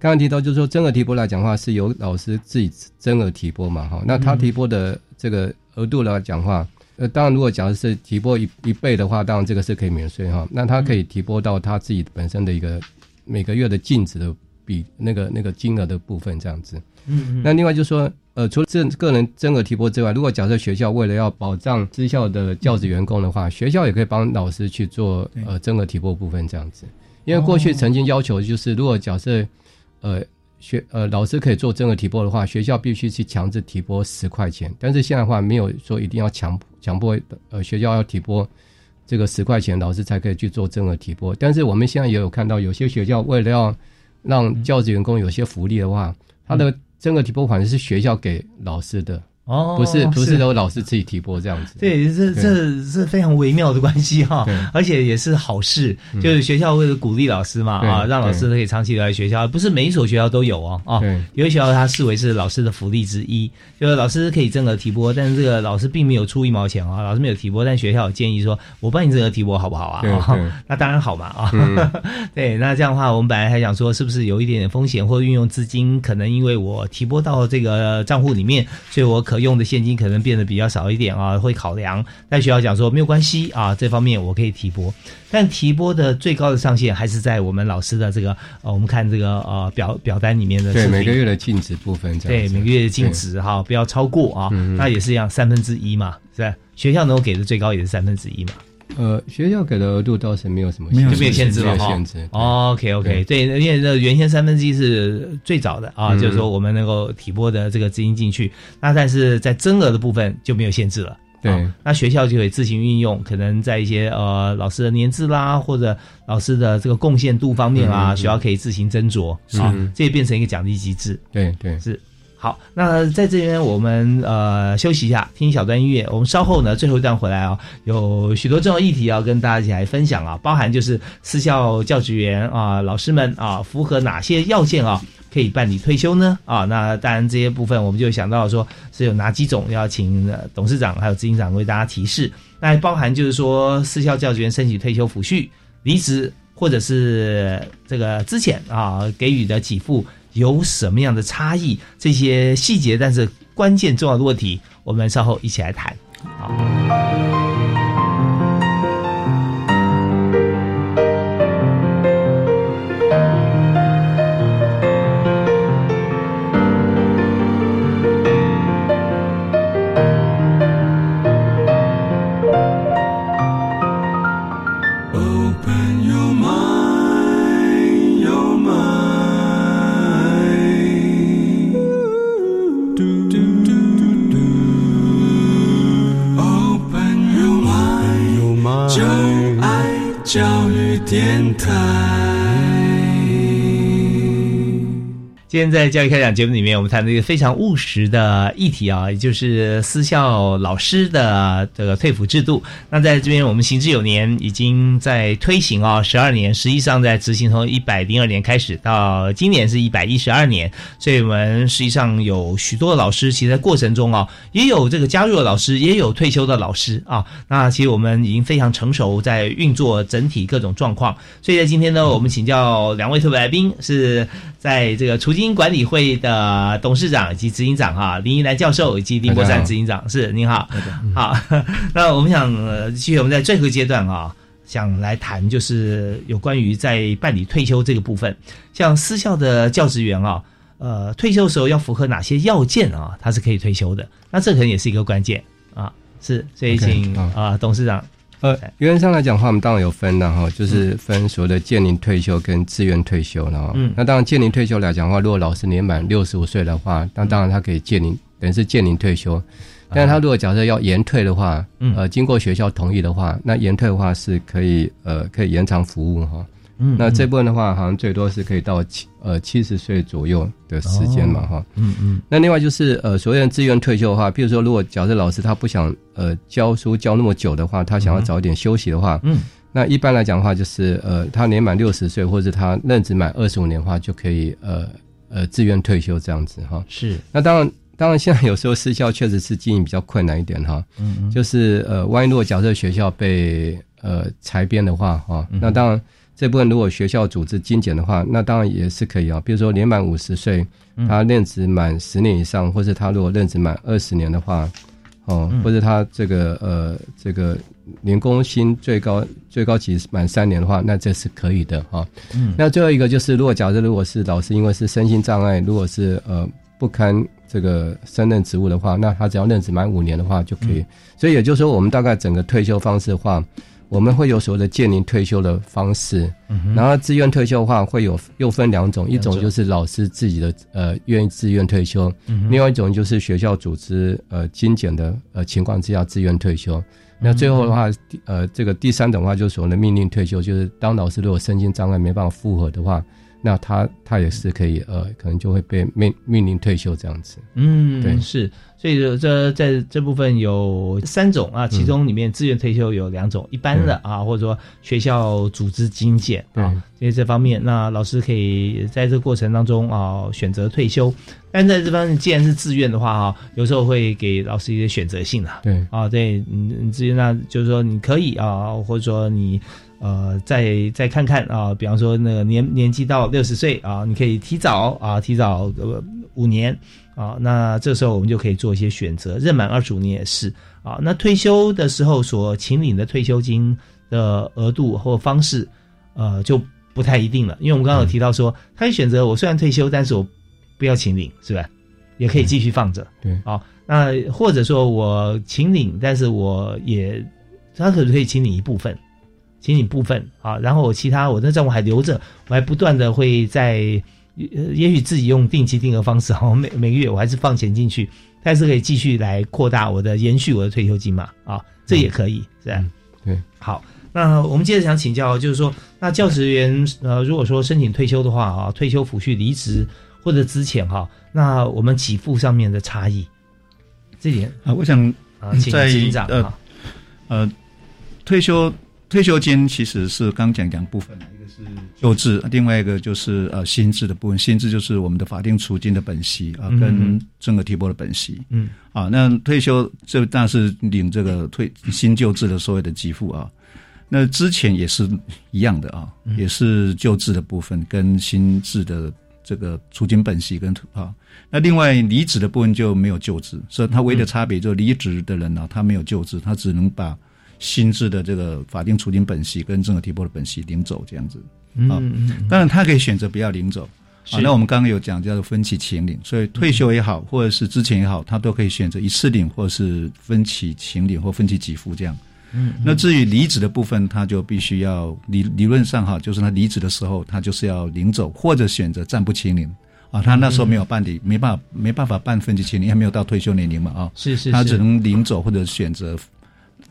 刚刚提到就是说，增额提拨来讲的话，是由老师自己增额提拨嘛，哈，那他提拨的这个额度来讲话，呃，当然如果假如是提拨一一倍的话，当然这个是可以免税哈。那他可以提拨到他自己本身的一个每个月的净值的。比那个那个金额的部分这样子，嗯，那另外就是说，呃，除了这个人增额提拨之外，如果假设学校为了要保障支校的教职员工的话，学校也可以帮老师去做呃增额提拨部分这样子。因为过去曾经要求就是，如果假设呃学呃老师可以做增额提拨的话，学校必须去强制提拨十块钱。但是现在的话，没有说一定要强强迫呃学校要提拨这个十块钱，老师才可以去做增额提拨。但是我们现在也有看到有些学校为了要让教职员工有些福利的话，他的整个提拨款是学校给老师的。哦，不是不是都老师自己提拨这样子，对，这这是非常微妙的关系哈，而且也是好事，就是学校为了鼓励老师嘛啊，让老师可以长期留在学校，不是每一所学校都有哦啊，有些学校它视为是老师的福利之一，就是老师可以增额提拨，但是这个老师并没有出一毛钱啊，老师没有提拨，但学校有建议说，我帮你增额提拨好不好啊？那当然好嘛啊，对，那这样的话，我们本来还想说，是不是有一点点风险，或者运用资金，可能因为我提拨到这个账户里面，所以我可。用的现金可能变得比较少一点啊，会考量。但学校讲说没有关系啊，这方面我可以提拨。但提拨的最高的上限还是在我们老师的这个呃，我们看这个呃表表单里面的对每个月的净值部分，对每个月的净值哈，不要超过啊。那也是一样三分之一嘛，是吧？学校能够给的最高也是三分之一嘛。呃，学校给的额度倒是没有什么，没有就没有限制了哈。限制。OK OK，对，因为那原先三分之一是最早的啊，就是说我们能够提拨的这个资金进去，那但是在增额的部分就没有限制了。对，那学校就可以自行运用，可能在一些呃老师的年资啦，或者老师的这个贡献度方面啊，学校可以自行斟酌啊，这也变成一个奖励机制。对对是。好，那在这边我们呃休息一下，听一小段音乐。我们稍后呢最后一段回来啊，有许多重要议题要跟大家一起来分享啊，包含就是私校教职员啊，老师们啊，符合哪些要件啊，可以办理退休呢？啊，那当然这些部分我们就想到说是有哪几种，要请董事长还有执行长为大家提示。那还包含就是说私校教职员申请退休抚恤、离职或者是这个之前啊给予的给付。有什么样的差异？这些细节，但是关键重要的问题，我们稍后一起来谈。好。电台。今天在教育开讲节目里面，我们谈了一个非常务实的议题啊，也就是私校老师的这个退抚制度。那在这边，我们行之有年，已经在推行啊，十二年，实际上在执行从一百零二年开始到今年是一百一十二年，所以我们实际上有许多的老师，其实在过程中啊，也有这个加入的老师，也有退休的老师啊。那其实我们已经非常成熟，在运作整体各种状况。所以在今天呢，我们请教两位特别来宾是。在这个储金管理会的董事长以及执行长哈林依兰教授以及林国山执行长是您好，好，那我们想继续我们在最后阶段啊，想来谈就是有关于在办理退休这个部分，像私校的教职员啊，呃，退休的时候要符合哪些要件啊，他是可以退休的，那这可能也是一个关键啊，是，所以请啊董事长。呃，原则上来讲的话，我们当然有分的哈，就是分所谓的建龄退休跟自愿退休了哈。嗯，那当然建龄退休来讲的话，如果老师年满六十五岁的话，那当然他可以建龄，等于是建龄退休。但是他如果假设要延退的话，呃，经过学校同意的话，那延退的话是可以呃可以延长服务哈。嗯，那这部分的话，好像最多是可以到七呃七十岁左右的时间嘛，哈。嗯嗯。那另外就是呃，所谓的自愿退休的话，比如说，如果假设老师他不想呃教书教那么久的话，他想要早一点休息的话，嗯，那一般来讲的话，就是呃，他年满六十岁或者他任职满二十五年的话，就可以呃呃自愿退休这样子哈。是。那当然，当然现在有时候私校确实是经营比较困难一点哈。嗯嗯。就是呃，万一如果假设学校被呃裁编的话哈，那当然。这部分如果学校组织精简的话，那当然也是可以啊。比如说年满五十岁，他任职满十年以上，或是他如果任职满二十年的话，哦，或者他这个呃这个年工薪最高最高级满三年的话，那这是可以的哈。那最后一个就是，如果假设如果是老师因为是身心障碍，如果是呃不堪这个升任职务的话，那他只要任职满五年的话就可以。所以也就是说，我们大概整个退休方式的话。我们会有所谓的建龄退休的方式，然后自愿退休的话会有又分两种，一种就是老师自己的呃愿意自愿退休，另外一种就是学校组织呃精简的呃情况之下自愿退休。那最后的话，呃这个第三种话就是所谓的命令退休，就是当老师如果身心障碍没办法复合的话，那他他也是可以呃可能就会被命面临退休这样子。嗯，对，是。所以这在这部分有三种啊，其中里面自愿退休有两种，一般的啊，或者说学校组织精简啊，因为这方面，那老师可以在这个过程当中啊选择退休。但在这方面，既然是自愿的话啊，有时候会给老师一些选择性的。对啊，对，嗯，自愿那就是说你可以啊，或者说你呃再再看看啊，比方说那个年年纪到六十岁啊，你可以提早啊提早五年。啊，那这时候我们就可以做一些选择。任满二十五年也是啊。那退休的时候所请领的退休金的额度或方式，呃，就不太一定了。因为我们刚刚有提到说，他可以选择我虽然退休，但是我不要请领，是吧？也可以继续放着。对。啊，那或者说我请领，但是我也他可不可以请领一部分，请领部分啊，然后我其他我的账户还留着，我还不断的会在。呃，也许自己用定期定额方式哈，每每个月我还是放钱进去，但是可以继续来扩大我的延续我的退休金嘛啊，这也可以是吧？对，好，那我们接着想请教，就是说，那教职员呃，如果说申请退休的话啊，退休抚恤离职或者之前哈，那我们给付上面的差异，这点啊，我想啊，请警长呃呃，退休退休金其实是刚讲两部分。一个是旧制，另外一个就是呃新制的部分。新制就是我们的法定储金的本息啊，跟整个提拨的本息。嗯，啊，那退休这那是领这个退新旧制的所有的给付啊。那之前也是一样的啊，也是旧制的部分跟新制的这个储金本息跟啊。那另外离职的部分就没有旧制，所以它唯一的差别就是离职的人呢，他没有旧制，他只能把。新制的这个法定储金本息跟正额提拨的本息领走这样子啊，当然他可以选择不要领走啊。那我们刚刚有讲叫做分期请领，所以退休也好，或者是之前也好，他都可以选择一次领，或者是分期请领或分期给付这样。嗯，那至于离职的部分，他就必须要理理论上哈，就是他离职的时候，他就是要领走，或者选择暂不清领啊。他那时候没有办理，没办法没办法办分期清领，还没有到退休年龄嘛啊。是是，他只能领走或者选择。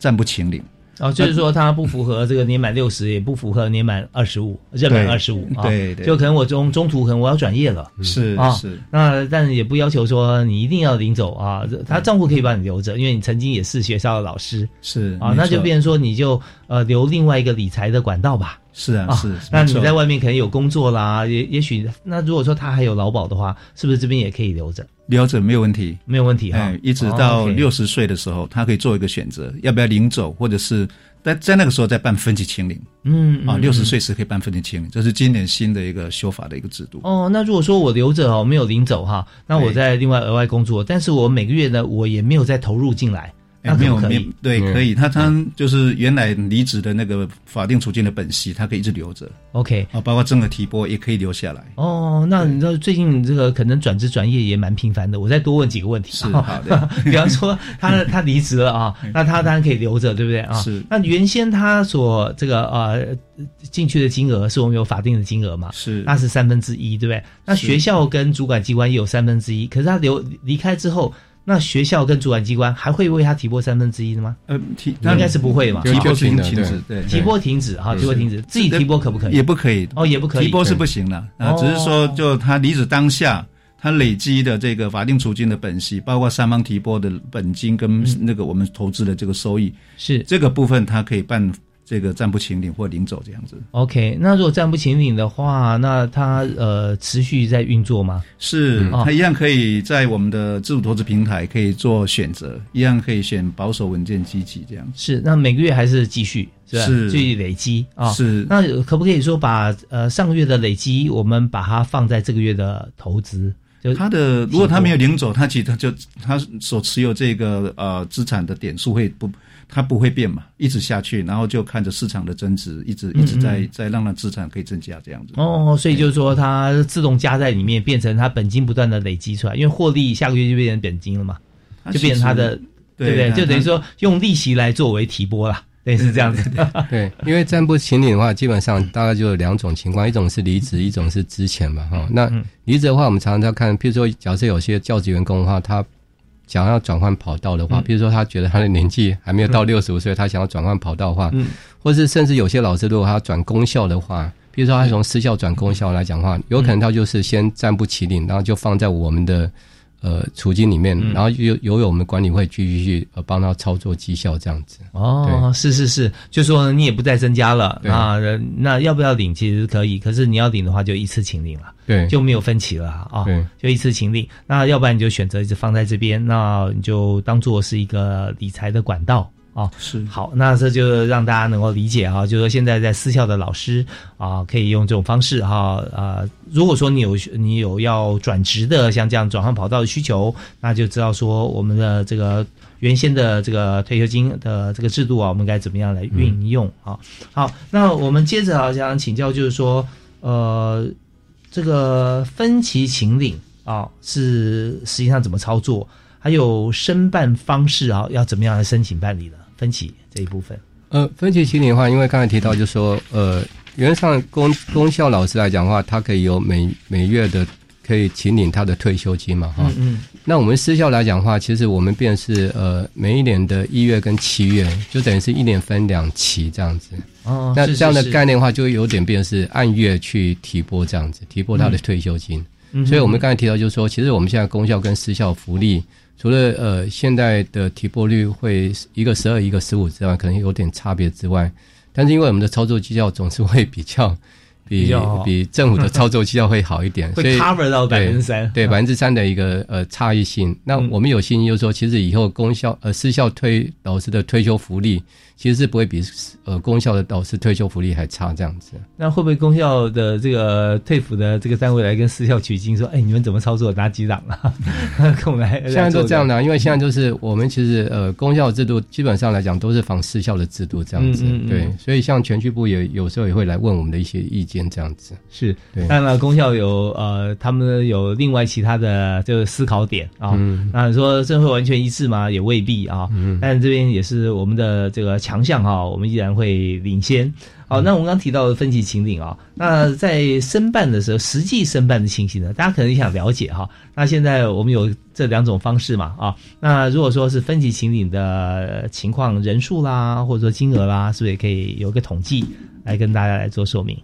暂不请领，哦，就是说他不符合这个年满六十，也不符合年满二十五，任满二十五啊。对对。就可能我中中途可能我要转业了，啊是。是，那但也不要求说你一定要领走啊，他账户可以帮你留着，因为你曾经也是学校的老师。啊，是啊那就变成说你就呃留另外一个理财的管道吧。啊是啊是，那你在外面可能有工作啦，也也许那如果说他还有劳保的话，是不是这边也可以留着？留着没有问题，没有问题哈哎，一直哦到六十岁的时候，他可以做一个选择，要不要领走，或者是在在那个时候再办分期清零。啊，嗯啊六十岁时可以办分期清零，这是今年新的一个修法的一个制度。哦，那如果说我留着哦，没有领走哈，那我在另外额外工作，但是我每个月呢，我也没有再投入进来，那哎没有没有？对，可以。他他就是原来离职的那个法定储金的本息，他可以一直留着 OK，啊，包括增额提拨也可以留下来。哦，那你知道最近这个可能转职转业也蛮频繁的，我再多问几个问题。是好的 比方说他他离职了啊，那他当然可以留着，对不对啊？是。那原先他所这个呃进去的金额是我们有法定的金额嘛？是那是三分之一，对不对？那学校跟主管机关也有三分之一，可是他留离开之后，那学校跟主管机关还会为他提拨三分之一的吗？呃，提应该是不会嘛，提拨停止，对，提拨停止哈，提拨停止，自己提拨可不可以？也不可以。哦，也不可以。提拨是不行的啊，哦只是说就他离职当下。他累积的这个法定储金的本息，包括三方提拨的本金跟那个我们投资的这个收益，是。这个部分，他可以办这个暂不请领或领走这样子。OK，那如果暂不请领的话，那它呃持续在运作吗？是，它一样可以在我们的自主投资平台可以做选择，一样可以选保守、稳健、积极这样。是，那每个月还是继续是吧？是继续累积啊。是那可不可以说把呃上个月的累积，我们把它放在这个月的投资？就他的如果他没有领走，他其实他就他所持有这个呃资产的点数会不，它不会变嘛，一直下去，然后就看着市场的增值，一直一直在在让它资产可以增加这样子。哦，所以就是说它自动加在里面，变成它本金不断的累积出来，因为获利下个月就变成本金了嘛，就变成它的，对不对？就等于说用利息来作为提拨啦，对，是这样子。对，因为暂不请领的话，基本上大概就有两种情况，一种是离职，一种是之前嘛，哈。那离职的话，我们常常在看，譬如说，假设有些教职员工的话，他想要转换跑道的话，比如说他觉得他的年纪还没有到六十五岁，他想要转换跑道的话，嗯，或是甚至有些老师如果他转公校的话，比如说他从私校转公校来讲的话，有可能他就是先暂不起领，然后就放在我们的呃储金里面，嗯然后由由我们管理会继续去呃帮他操作绩效这样子。哦，是是是，就说你也不再增加了对啊，呃那要不要领其实可以，可是你要领的话就一次请领了，对就没有分歧了啊，对就一次请领。那要不然你就选择一直放在这边，那你就当做是一个理财的管道。啊，是好，那这就让大家能够理解啊，就是说现在在私校的老师啊，可以用这种方式哈啊，如果说你有你有要转职的，像这样转换跑道的需求，那就知道说我们的这个原先的这个退休金的这个制度啊，我们该怎么样来运用啊？好，那我们接着啊，想请教就是说，呃，这个分期请领啊，是实际上怎么操作？还有申办方式啊，要怎么样来申请办理呢？分期这一部分，呃，分期请领的话，因为刚才提到，就是说，呃，原则上公公校老师来讲的话，他可以有每每月的可以请领他的退休金嘛，哈、嗯那我们私校来讲的话，其实我们便是呃每一年的一月跟七月，就等于是一年分两期这样子。哦那这样的概念的话，就有点变是按月去提拨这样子，提拨他的退休金。嗯所以我们刚才提到，就是说，其实我们现在公校跟私校福利，除了呃现在的提拨率会一个十二一个十五之外，可能有点差别之外，但是因为我们的操作绩效总是会比较 比比政府的操作绩效会好一点，所以 cover 到百分之三对嗯百分之三的一个呃差异性。那我们有信心，就是说，其实以后公校呃私校推老师的退休福利，其实是不会比呃公校的老师退休福利还差这样子。那会不会公校的这个退辅的这个单位来跟私校取经，说，哎，你们怎么操作？哪几档啊？跟我们来现在都这样的。啊，因为现在就是我们其实呃公校制度基本上来讲都是仿私校的制度这样子，嗯嗯嗯对，所以像全区部也有时候也会来问我们的一些意见。这样子。是，对当然了，公校有呃，他们有另外其他的这个思考点啊。嗯那你说这会完全一致吗？也未必啊。嗯但这边也是我们的这个强项哈，我们依然会领先。好，那我们刚提到的分级秦岭啊，那在申办的时候，实际申办的情形呢，大家可能也想了解哈。那现在我们有这两种方式嘛啊，那如果说是分级秦岭的情况，人数啦，或者说金额啦，是不是也可以有个统计来跟大家来做说明？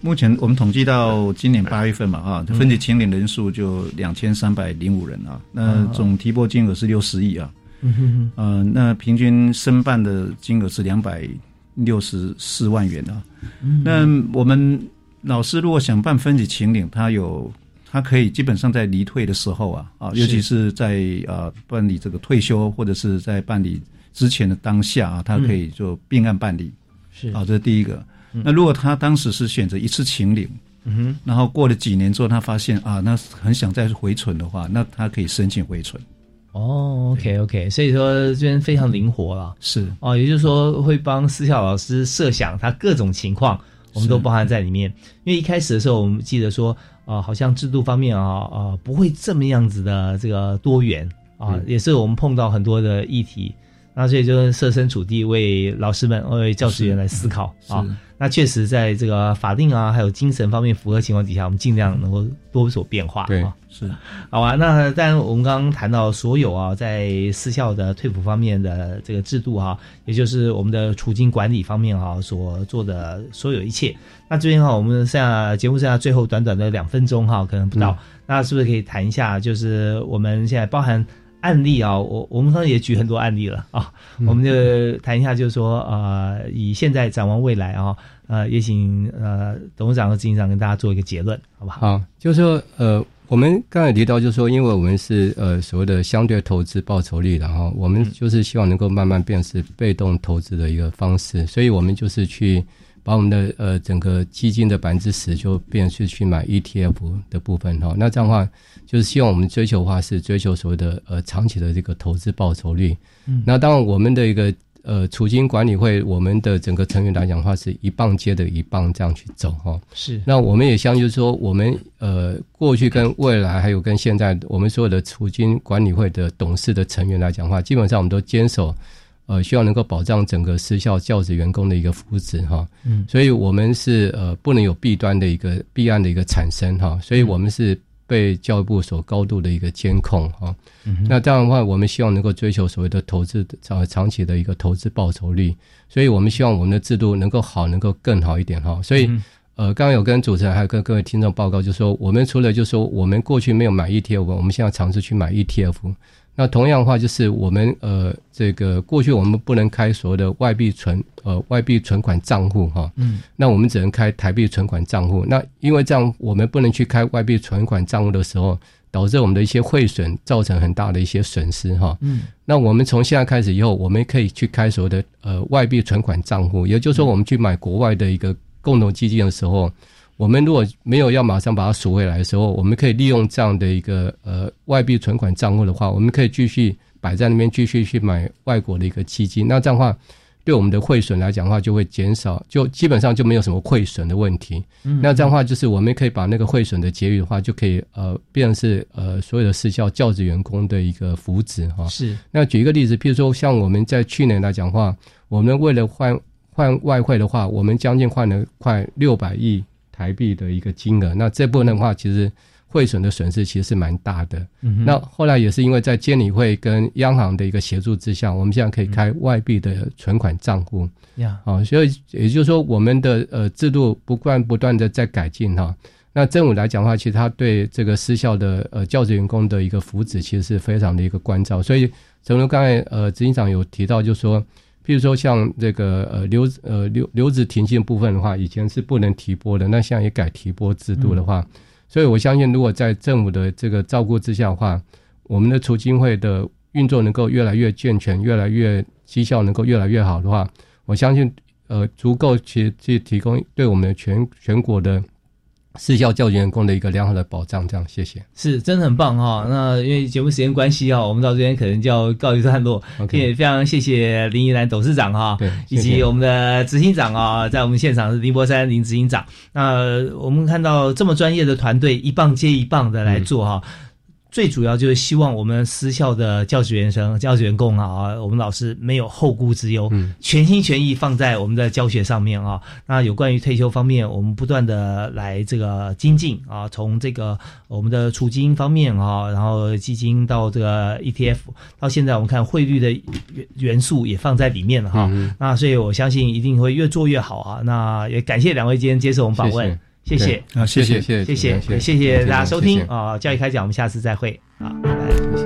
目前我们统计到今年八月份嘛，啊，嗯分级秦岭人数就两千三百零五人啊，那啊总提拨金额是六十亿啊，嗯哼哼。呃，那平均申办的金额是两百六十四万元啊。嗯那我们老师如果想办分级秦岭，他有他可以基本上在离退的时候啊啊，尤其是在啊办理这个退休或者是在办理之前的当下啊，他可以就并案办理。是啊，这是第一个。那如果他当时是选择一次秦岭，嗯哼，然后过了几年之后，他发现啊，那很想再回存的话，那他可以申请回存。哦，OK OK，所以说这边非常灵活了，是。哦，也就是说会帮私校老师设想他各种情况，我们都包含在里面。因为一开始的时候，我们记得说，啊、好像制度方面啊，啊、不会这么样子的这个多元啊，嗯也是我们碰到很多的议题，那所以就设身处地为老师们、为教职员来思考啊。那确实在这个法定啊，还有精神方面符合情况底下，我们尽量能够多有所变化。对啊是好啊，那当然我们刚刚谈到所有啊，在私校的退辅方面的这个制度哈、也就是我们的储金管理方面哈、所做的所有一切。那这边哈、我们剩下节目剩下最后短短的两分钟哈、可能不到，那是不是可以谈一下，就是我们现在包含案例啊，我我们刚才也举很多案例了啊，我们就谈一下，就是说呃，以现在展望未来啊，呃，也请呃董事长和执行长跟大家做一个结论，好不好？好，就是说，呃，我们刚才提到，就是说，因为我们是呃所谓的相对投资报酬率，然后我们就是希望能够慢慢变是被动投资的一个方式，所以我们就是去把我们的呃整个基金的百分之十就变是去买 ETF 的部分哈。那这样的话，就是希望我们追求的话是追求所谓的呃长期的这个投资报酬率。嗯那当然我们的一个呃储金管理会，我们的整个成员来讲的话，是一棒接着一棒这样去走哈。是那我们也相信就是说，我们呃过去跟未来还有跟现在，我们所有的储金管理会的董事的成员来讲的话，基本上我们都坚守。呃，希望能够保障整个私校教职员工的一个福祉哈，嗯所以我们是呃不能有弊端的一个弊案的一个产生哈，所以我们是被教育部所高度的一个监控哈。嗯那这样的话，我们希望能够追求所谓的投资长长期的一个投资报酬率，所以我们希望我们的制度能够好，能够更好一点哈。所以。嗯呃，刚刚有跟主持人还有跟各位听众报告，就是说我们除了就是说我们过去没有买 ETF，我们现在尝试去买 ETF。那同样的话，就是我们呃这个过去我们不能开所谓的外币存呃外币存款账户哈，嗯，那我们只能开台币存款账户。那因为这样我们不能去开外币存款账户的时候，导致我们的一些汇损造成很大的一些损失哈。嗯，那我们从现在开始以后，我们可以去开所谓的呃外币存款账户，也就是说，我们去买国外的一个共同基金的时候，我们如果没有要马上把它赎回来的时候，我们可以利用这样的一个呃外币存款账户的话，我们可以继续摆在那边，继续去买外国的一个基金。那这样的话，对我们的汇损来讲的话，就会减少，就基本上就没有什么汇损的问题。嗯那这样的话，就是我们可以把那个汇损的结余的话，就可以呃变成是呃所有的私校教职员工的一个福祉哈。是那举一个例子，譬如说像我们在去年来讲的话，我们为了换换外汇的话，我们将近换了快六百亿台币的一个金额。那这部分的话，其实汇损的损失其实是蛮大的。嗯那后来也是因为在监理会跟央行的一个协助之下，我们现在可以开外币的存款账户。呀，啊，所以也就是说，我们的呃制度不断不断的在改进哈。那政府来讲的话，其实他对这个私校的呃教职员工的一个福祉，其实是非常的一个关照。所以，正如刚才呃执行长有提到，就是说，譬如说像这个呃留呃留留职停薪部分的话，以前是不能提拨的，那现在也改提拨制度的话，所以我相信，如果在政府的这个照顾之下的话，我们的储金会的运作能够越来越健全，越来越绩效能够越来越好的话，我相信，呃，足够去去提供对我们的全全国的私校教育员工的一个良好的保障。这样，谢谢。是，真的很棒哈、那因为节目时间关系哦，我们到这边可能就要告一段落。OK 也非常谢谢林依兰董事长哈、对以及我们的执行长啊，在我们现场是林博山林执行长。那我们看到这么专业的团队，一棒接一棒的来做哈、最主要就是希望我们私校的教职员生、教职员工啊，我们老师没有后顾之忧，嗯全心全意放在我们的教学上面啊。那有关于退休方面，我们不断的来这个精进啊，从这个我们的储金方面啊，然后基金到这个 ETF，到现在我们看汇率的元元素也放在里面了哈。嗯那所以我相信一定会越做越好啊。那也感谢两位今天接受我们访问，谢谢谢谢啊，谢谢谢谢谢谢谢谢大家收听啊，教育开讲，我们下次再会啊，拜拜。